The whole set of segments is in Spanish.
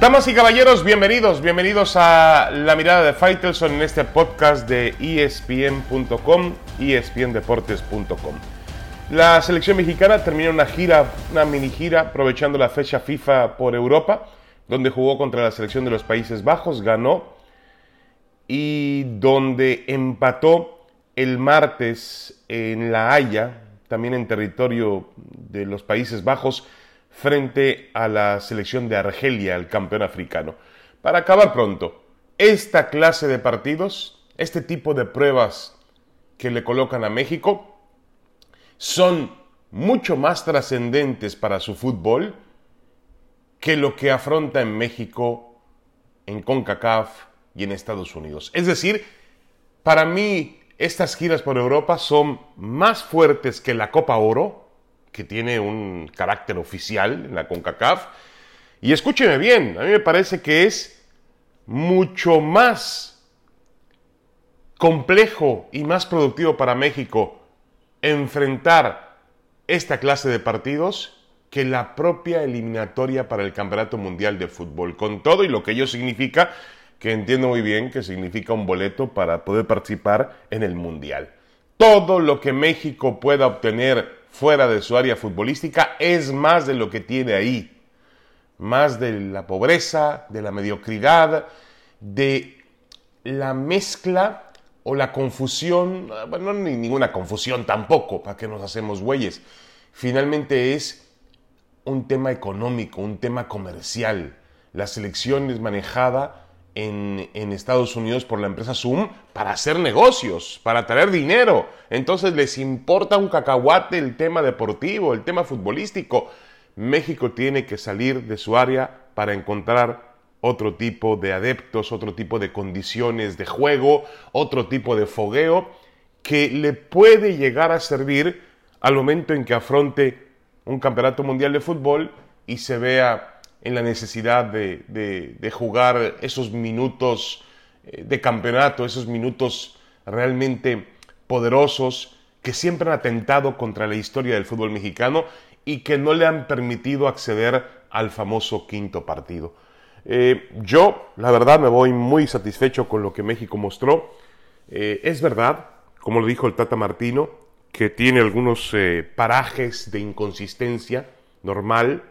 Damas y caballeros, bienvenidos, bienvenidos a La Mirada de Faitelson en este podcast de ESPN.com, ESPNDeportes.com. La selección mexicana terminó una gira, una mini gira, aprovechando la fecha FIFA por Europa, donde jugó contra la selección de los Países Bajos, ganó y donde empató el martes en La Haya, también en territorio de los Países Bajos, frente a la selección de Argelia, el campeón africano. Para acabar pronto, esta clase de partidos, este tipo de pruebas que le colocan a México, son mucho más trascendentes para su fútbol que lo que afronta en México, en CONCACAF y en Estados Unidos. Es decir, para mí estas giras por Europa son más fuertes que la Copa Oro, que tiene un carácter oficial en la CONCACAF. Y escúcheme bien, a mí me parece que es mucho más complejo y más productivo para México enfrentar esta clase de partidos que la propia eliminatoria para el Campeonato Mundial de Fútbol, con todo y lo que ello significa, que entiendo muy bien que significa un boleto para poder participar en el Mundial. Todo lo que México pueda obtener fuera de su área futbolística es más de lo que tiene ahí. Más de la pobreza, de la mediocridad, de la mezcla o la confusión, bueno, no ninguna confusión tampoco, para que nos hacemos güeyes. Finalmente es un tema económico, un tema comercial. La selección es manejada en, Estados Unidos por la empresa Zoom para hacer negocios, para traer dinero. Entonces les importa un cacahuate el tema deportivo, el tema futbolístico. México tiene que salir de su área para encontrar otro tipo de adeptos, otro tipo de condiciones de juego, otro tipo de fogueo que le puede llegar a servir al momento en que afronte un campeonato mundial de fútbol y se vea en la necesidad de, jugar esos minutos eh, de campeonato, esos minutos realmente poderosos que siempre han atentado contra la historia del fútbol mexicano y que no le han permitido acceder al famoso quinto partido. Eh, yo, la verdad, me voy muy satisfecho con lo que México mostró. Eh, es verdad, como lo dijo el Tata Martino, que tiene algunos parajes de inconsistencia normal,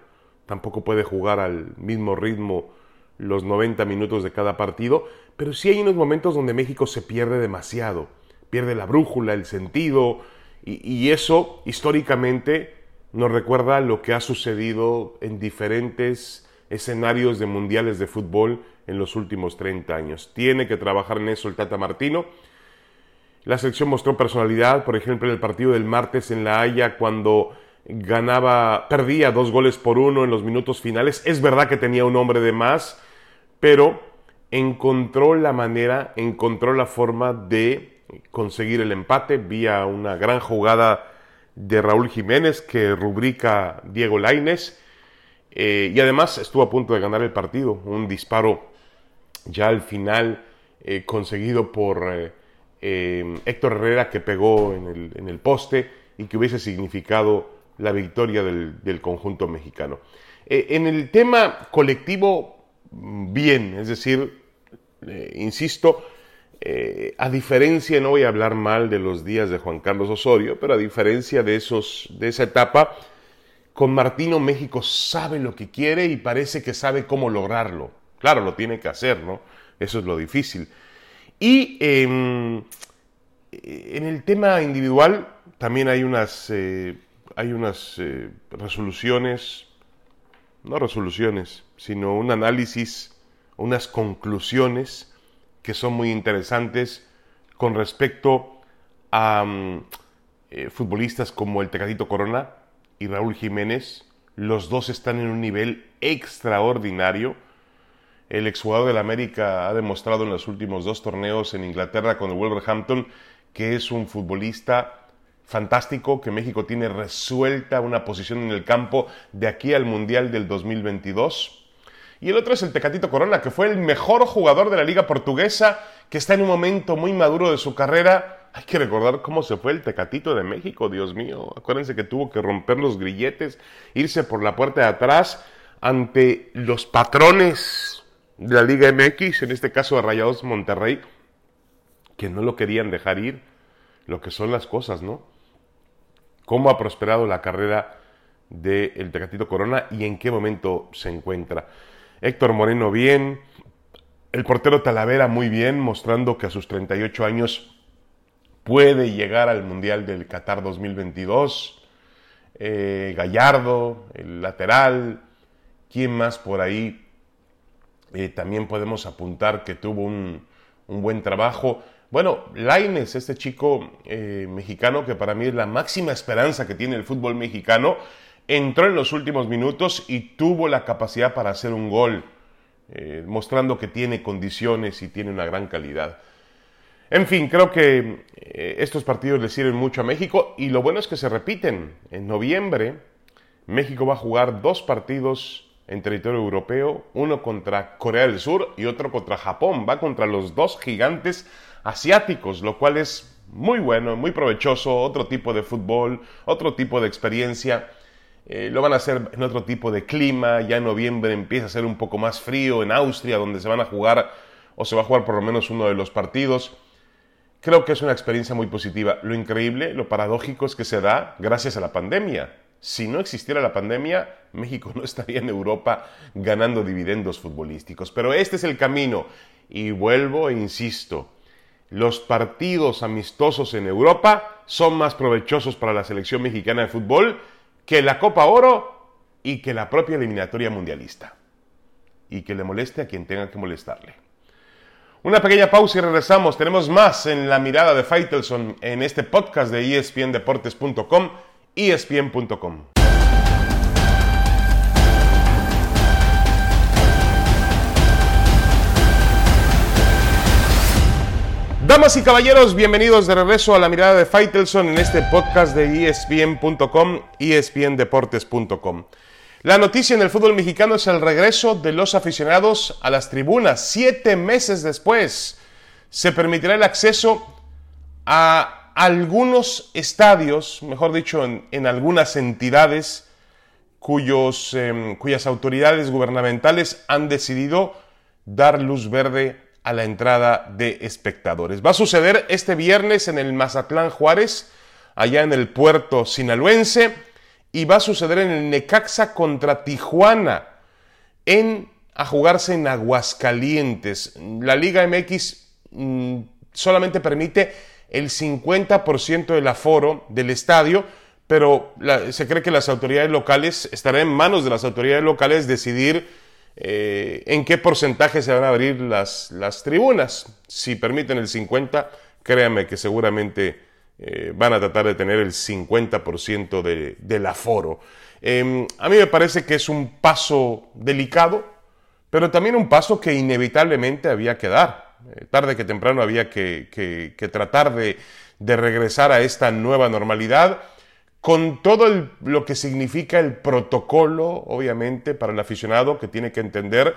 tampoco puede jugar al mismo ritmo los 90 minutos de cada partido, pero sí hay unos momentos donde México se pierde demasiado, pierde la brújula, el sentido, y, eso históricamente nos recuerda lo que ha sucedido en diferentes escenarios de mundiales de fútbol en los últimos 30 años. Tiene que trabajar en eso el Tata Martino. La selección mostró personalidad, por ejemplo, en el partido del martes en La Haya, cuando ganaba, perdía dos goles por uno en los minutos finales. Es verdad que tenía un hombre de más, pero encontró la manera, encontró la forma de conseguir el empate vía una gran jugada de Raúl Jiménez que rubrica Diego Laines eh, y además estuvo a punto de ganar el partido, un disparo ya al final eh, conseguido por eh, Héctor Herrera que pegó en el, en el poste y que hubiese significado la victoria del, conjunto mexicano. Eh, en el tema colectivo, bien, es decir, eh, insisto, eh, a diferencia, no voy a hablar mal de los días de Juan Carlos Osorio, pero a diferencia de, esos, de esa etapa, con Martino México sabe lo que quiere y parece que sabe cómo lograrlo. Claro, lo tiene que hacer, ¿no? Eso es lo difícil. Y em, en el tema individual también hay unas hay unas eh, resoluciones, no resoluciones, sino un análisis, unas conclusiones que son muy interesantes con respecto a mm, eh, futbolistas como el Tecatito Corona y Raúl Jiménez. Los dos están en un nivel extraordinario. El exjugador del América ha demostrado en los últimos dos torneos en Inglaterra con el Wolverhampton que es un futbolista fantástico que México tiene resuelta una posición en el campo de aquí al Mundial del 2022. Y el otro es el Tecatito Corona, que fue el mejor jugador de la Liga Portuguesa, que está en un momento muy maduro de su carrera. Hay que recordar cómo se fue el Tecatito de México, Dios mío. Acuérdense que tuvo que romper los grilletes, irse por la puerta de atrás ante los patrones de la Liga MX, en este caso de Rayados Monterrey, que no lo querían dejar ir, lo que son las cosas, ¿no? Cómo ha prosperado la carrera del Tecatito Corona y en qué momento se encuentra. Héctor Moreno bien, el portero Talavera muy bien, mostrando que a sus 38 años puede llegar al Mundial del Qatar 2022. Eh, Gallardo, el lateral, ¿quién más por ahí? Eh, también podemos apuntar que tuvo un, buen trabajo. Bueno, Laines, este chico eh, mexicano que para mí es la máxima esperanza que tiene el fútbol mexicano, entró en los últimos minutos y tuvo la capacidad para hacer un gol, eh, mostrando que tiene condiciones y tiene una gran calidad. En fin, creo que eh, estos partidos le sirven mucho a México y lo bueno es que se repiten. En noviembre, México va a jugar dos partidos en territorio europeo, uno contra Corea del Sur y otro contra Japón. Va contra los dos gigantes asiáticos, lo cual es muy bueno, muy provechoso, otro tipo de fútbol, otro tipo de experiencia. Eh, lo van a hacer en otro tipo de clima, ya en noviembre empieza a ser un poco más frío en Austria, donde se van a jugar, o se va a jugar por lo menos uno de los partidos. Creo que es una experiencia muy positiva. Lo increíble, lo paradójico es que se da gracias a la pandemia. Si no existiera la pandemia, México no estaría en Europa ganando dividendos futbolísticos. Pero este es el camino. Y vuelvo e insisto, los partidos amistosos en Europa son más provechosos para la selección mexicana de fútbol que la Copa Oro y que la propia eliminatoria mundialista. Y que le moleste a quien tenga que molestarle. Una pequeña pausa y regresamos. Tenemos más en la mirada de Faitelson en este podcast de espndeportes.com, espn.com. Damas y caballeros, bienvenidos de regreso a la mirada de Faitelson en este podcast de ESPN.com, ESPNDeportes.com. La noticia en el fútbol mexicano es el regreso de los aficionados a las tribunas. Siete meses después se permitirá el acceso a algunos estadios, mejor dicho, en, algunas entidades cuyos, em, cuyas autoridades gubernamentales han decidido dar luz verde a la entrada de espectadores. Va a suceder este viernes en el Mazatlán Juárez, allá en el puerto sinaloense, y va a suceder en el Necaxa contra Tijuana, en, a jugarse en Aguascalientes. La Liga MX mm, solamente permite el 50% del aforo del estadio, pero se cree que las autoridades locales, estará en manos de las autoridades locales decidir eh, en qué porcentaje se van a abrir las, las tribunas. Si permiten el 50, créanme que seguramente eh, van a tratar de tener el 50% de, del aforo. Em, a mí me parece que es un paso delicado, pero también un paso que inevitablemente había que dar. Eh, tarde que temprano había que, que tratar de, de regresar a esta nueva normalidad con todo lo que significa el protocolo, obviamente, para el aficionado que tiene que entender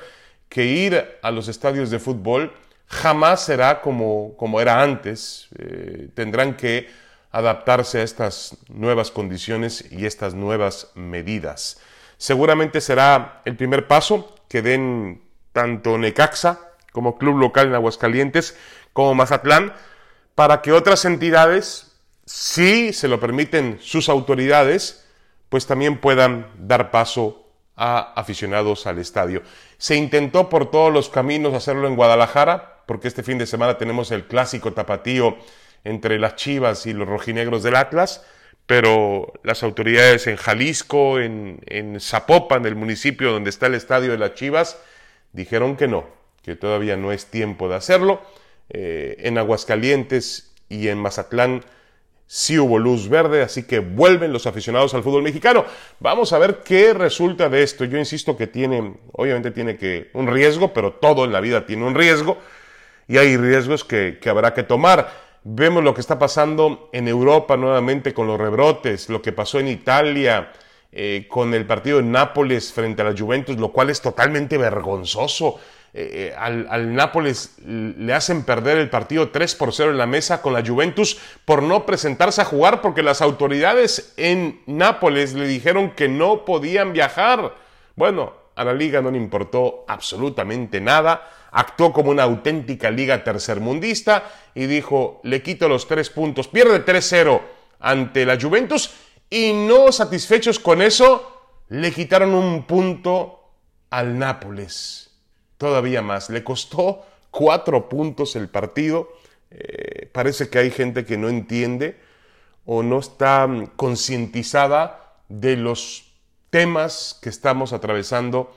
que ir a los estadios de fútbol jamás será como, como era antes. Eh, tendrán que adaptarse a estas nuevas condiciones y estas nuevas medidas. Seguramente será el primer paso que den tanto Necaxa como club local en Aguascalientes como Mazatlán para que otras entidades si se lo permiten sus autoridades, pues también puedan dar paso a aficionados al estadio. Se intentó por todos los caminos hacerlo en Guadalajara, porque este fin de semana tenemos el clásico tapatío entre las Chivas y los rojinegros del Atlas, pero las autoridades en Jalisco, en, en Zapopan, el municipio donde está el estadio de las Chivas, dijeron que no, que todavía no es tiempo de hacerlo. Eh, en Aguascalientes y en Mazatlán sí hubo luz verde, así que vuelven los aficionados al fútbol mexicano. Vamos a ver qué resulta de esto. Yo insisto que tiene, obviamente tiene que un riesgo, pero todo en la vida tiene un riesgo y hay riesgos que, habrá que tomar. Vemos lo que está pasando en Europa nuevamente con los rebrotes, lo que pasó en Italia eh, con el partido de Nápoles frente a la Juventus, lo cual es totalmente vergonzoso. Eh, eh, al, Nápoles le hacen perder el partido 3 por 0 en la mesa con la Juventus por no presentarse a jugar porque las autoridades en Nápoles le dijeron que no podían viajar. Bueno, a la liga no le importó absolutamente nada, actuó como una auténtica liga tercermundista y dijo, le quito los tres puntos, pierde 3-0 ante la Juventus y no satisfechos con eso, le quitaron un punto al Nápoles. Todavía más, le costó cuatro puntos el partido. Eh, parece que hay gente que no entiende o no está concientizada de los temas que estamos atravesando,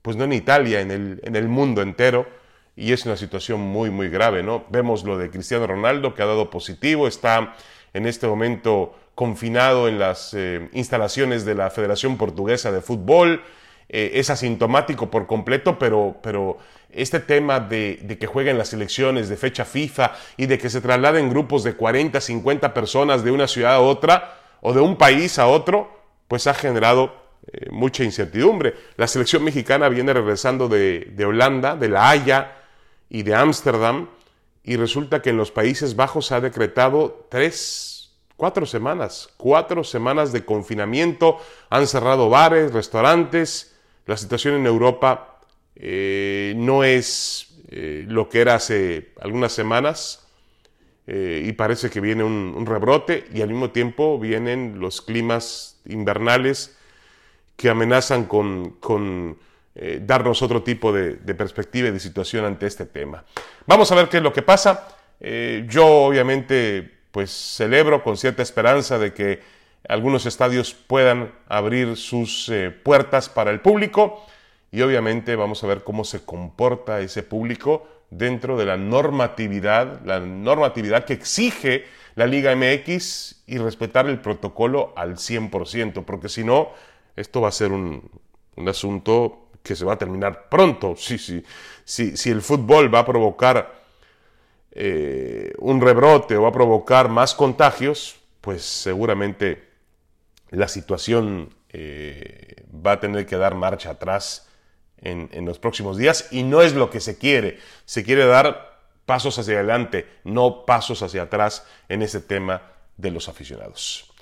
pues no en Italia, en el, en el mundo entero, y es una situación muy, muy grave, ¿no? Vemos lo de Cristiano Ronaldo, que ha dado positivo, está en este momento confinado en las eh, instalaciones de la Federación Portuguesa de Fútbol, eh, es asintomático por completo, pero, pero este tema de, de, que jueguen las elecciones de fecha FIFA y de que se trasladen grupos de 40, 50 personas de una ciudad a otra o de un país a otro, pues ha generado eh, mucha incertidumbre. La selección mexicana viene regresando de, Holanda, de La Haya y de Ámsterdam, y resulta que en los Países Bajos se ha decretado tres, cuatro semanas, cuatro semanas de confinamiento, han cerrado bares, restaurantes, la situación en Europa eh, no es eh, lo que era hace algunas semanas, y parece que viene un, rebrote y al mismo tiempo vienen los climas invernales que amenazan con, eh, darnos otro tipo de, perspectiva y de situación ante este tema. Vamos a ver qué es lo que pasa. Eh, yo obviamente pues celebro con cierta esperanza de que algunos estadios puedan abrir sus eh, puertas para el público y obviamente vamos a ver cómo se comporta ese público dentro de la normatividad, la normatividad que exige la Liga MX y respetar el protocolo al 100%, porque si no, esto va a ser un, asunto que se va a terminar pronto. Sí, sí. Si, el fútbol va a provocar eh, un rebrote o va a provocar más contagios, pues seguramente la situación eh, va a tener que dar marcha atrás en, en, los próximos días y no es lo que se quiere. Se quiere dar pasos hacia adelante, no pasos hacia atrás en ese tema de los aficionados.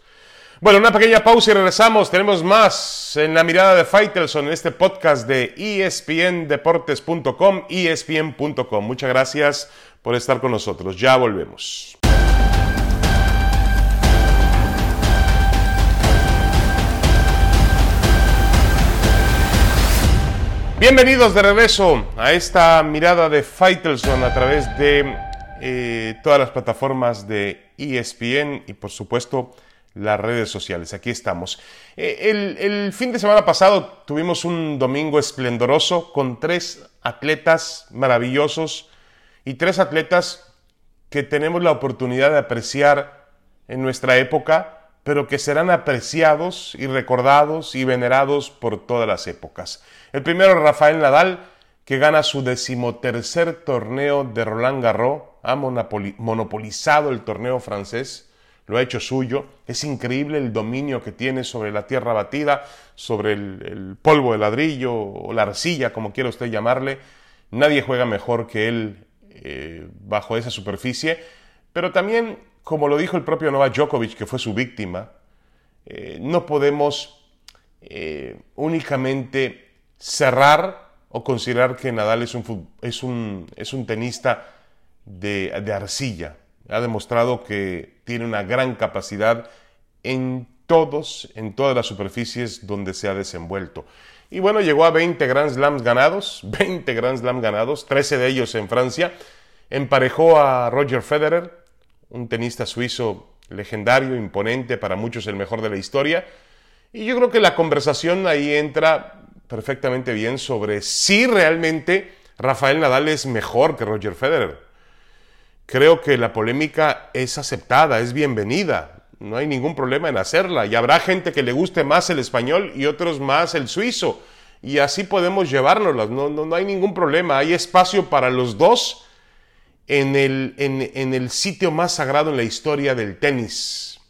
Bueno, una pequeña pausa y regresamos. Tenemos más en la mirada de Faitelson en este podcast de espndeportes.com, espn.com. Muchas gracias por estar con nosotros. Ya volvemos. Bienvenidos de regreso a esta mirada de Faitelson a través de eh, todas las plataformas de ESPN y por supuesto las redes sociales. Aquí estamos. Eh, el, fin de semana pasado tuvimos un domingo esplendoroso con tres atletas maravillosos y tres atletas que tenemos la oportunidad de apreciar en nuestra época, pero que serán apreciados y recordados y venerados por todas las épocas. El primero, Rafael Nadal, que gana su decimotercer torneo de Roland Garros, ha monopolizado el torneo francés lo ha hecho suyo. Es increíble el dominio que tiene sobre la tierra batida, sobre el, polvo de ladrillo o la arcilla, como quiera usted llamarle. Nadie juega mejor que él eh, bajo esa superficie. Pero también, como lo dijo el propio Novak Djokovic, que fue su víctima, eh, no podemos eh, únicamente cerrar o considerar que Nadal es un, tenista de, de arcilla ha demostrado que tiene una gran capacidad en todos, en todas las superficies donde se ha desenvuelto. Y bueno, llegó a 20 Grand Slams ganados, 20 Grand Slams ganados, 13 de ellos en Francia. Emparejó a Roger Federer, un tenista suizo legendario, imponente, para muchos el mejor de la historia. Y yo creo que la conversación ahí entra perfectamente bien sobre si realmente Rafael Nadal es mejor que Roger Federer creo que la polémica es aceptada, es bienvenida. No hay ningún problema en hacerla. Y habrá gente que le guste más el español y otros más el suizo. Y así podemos llevárnoslas. No, no, hay ningún problema. Hay espacio para los dos en el, en el sitio más sagrado en la historia del tenis.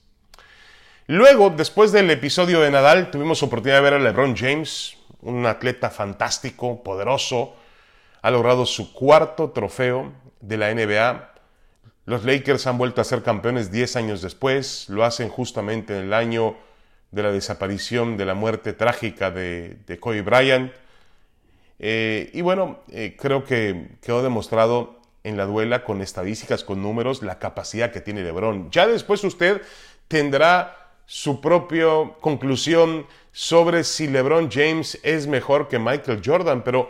Luego, después del episodio de Nadal, tuvimos oportunidad de ver a LeBron James, un atleta fantástico, poderoso. Ha logrado su cuarto trofeo de la NBA los Lakers han vuelto a ser campeones 10 años después, lo hacen justamente en el año de la desaparición, de la muerte trágica de, Kobe Bryant. Eh, y bueno, eh, creo que quedó demostrado en la duela con estadísticas, con números, la capacidad que tiene LeBron. Ya después usted tendrá su propia conclusión sobre si LeBron James es mejor que Michael Jordan, pero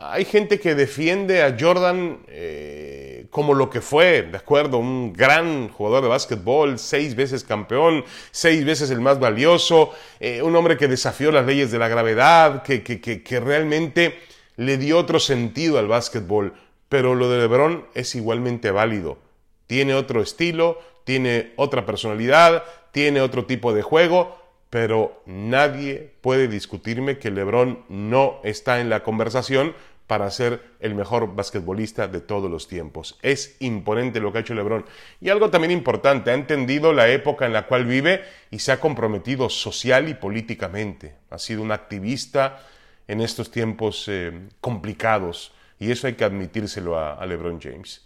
hay gente que defiende a Jordan eh, como lo que fue, ¿de acuerdo? Un gran jugador de básquetbol, seis veces campeón, seis veces el más valioso, eh, un hombre que desafió las leyes de la gravedad, que, que, que, realmente le dio otro sentido al básquetbol. Pero lo de LeBron es igualmente válido. Tiene otro estilo, tiene otra personalidad, tiene otro tipo de juego, pero nadie puede discutirme que LeBron no está en la conversación para ser el mejor basquetbolista de todos los tiempos. Es imponente lo que ha hecho LeBron. Y algo también importante, ha entendido la época en la cual vive y se ha comprometido social y políticamente. Ha sido un activista en estos tiempos eh, complicados y eso hay que admitírselo a, LeBron James.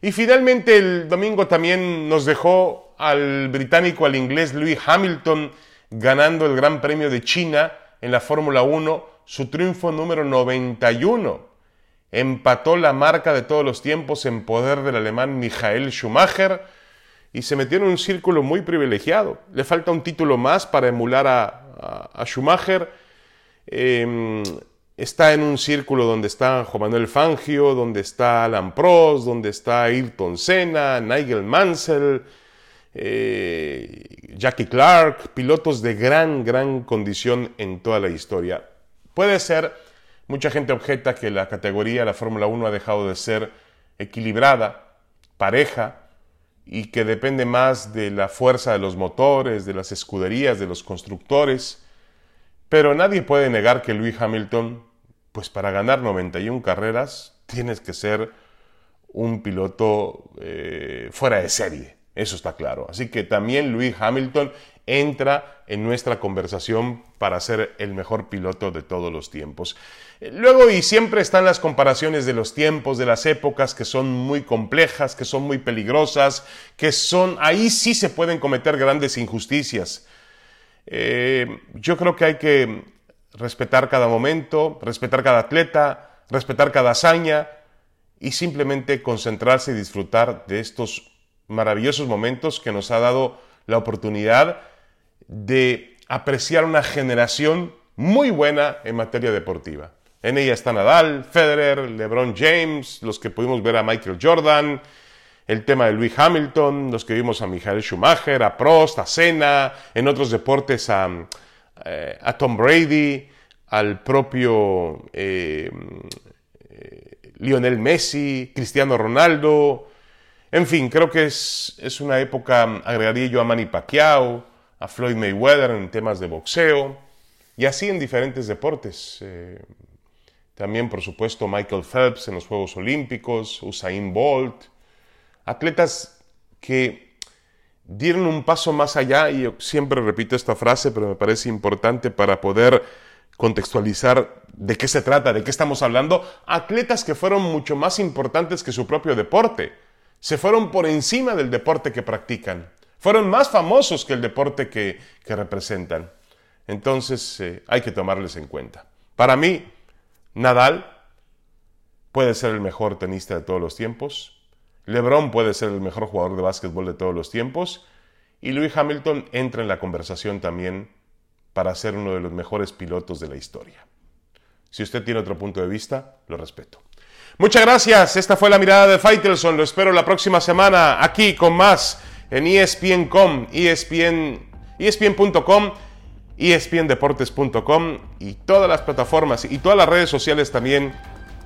Y finalmente el domingo también nos dejó al británico, al inglés Louis Hamilton, ganando el Gran Premio de China en la Fórmula 1 su triunfo número 91. Empató la marca de todos los tiempos en poder del alemán Michael Schumacher y se metió en un círculo muy privilegiado. Le falta un título más para emular a, Schumacher. Em, está en un círculo donde está Juan Manuel Fangio, donde está Alan Prost, donde está Ayrton Senna, Nigel Mansell, eh, Jackie Clark, pilotos de gran, gran condición en toda la historia. Puede ser, mucha gente objeta que la categoría, la Fórmula 1 ha dejado de ser equilibrada, pareja, y que depende más de la fuerza de los motores, de las escuderías, de los constructores. Pero nadie puede negar que Louis Hamilton, pues para ganar 91 carreras, tienes que ser un piloto eh, fuera de serie. Eso está claro. Así que también Louis Hamilton entra en nuestra conversación para ser el mejor piloto de todos los tiempos. Luego y siempre están las comparaciones de los tiempos, de las épocas que son muy complejas, que son muy peligrosas, que son, ahí sí se pueden cometer grandes injusticias. Eh, yo creo que hay que respetar cada momento, respetar cada atleta, respetar cada hazaña y simplemente concentrarse y disfrutar de estos maravillosos momentos que nos ha dado la oportunidad de apreciar una generación muy buena en materia deportiva. En ella está Nadal, Federer, LeBron James, los que pudimos ver a Michael Jordan, el tema de Louis Hamilton, los que vimos a Michael Schumacher, a Prost, a Senna, en otros deportes a, eh, Tom Brady, al propio eh, eh, Lionel Messi, Cristiano Ronaldo, en fin, creo que es, es una época, agregaría yo a Manny Pacquiao, a Floyd Mayweather en temas de boxeo, y así en diferentes deportes. También, por supuesto, Michael Phelps en los Juegos Olímpicos, Usain Bolt, atletas que dieron un paso más allá, y yo siempre repito esta frase, pero me parece importante para poder contextualizar de qué se trata, de qué estamos hablando, atletas que fueron mucho más importantes que su propio deporte se fueron por encima del deporte que practican. Fueron más famosos que el deporte que, representan. Entonces eh, hay que tomarles en cuenta. Para mí, Nadal puede ser el mejor tenista de todos los tiempos. LeBron puede ser el mejor jugador de básquetbol de todos los tiempos. Y Louis Hamilton entra en la conversación también para ser uno de los mejores pilotos de la historia. Si usted tiene otro punto de vista, lo respeto. Muchas gracias. Esta fue la mirada de Faitelson. Lo espero la próxima semana aquí con más en ESPN.com, ESPN, ESPN.com, ESPNdeportes.com y todas las plataformas y todas las redes sociales también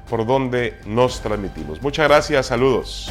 por donde nos transmitimos. Muchas gracias. Saludos.